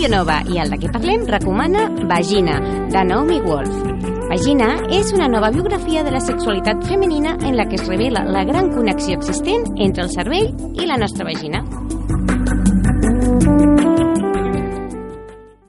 Medianova i el de què parlem recomana Vagina, de Naomi Wolf. Vagina és una nova biografia de la sexualitat femenina en la que es revela la gran connexió existent entre el cervell i la nostra vagina.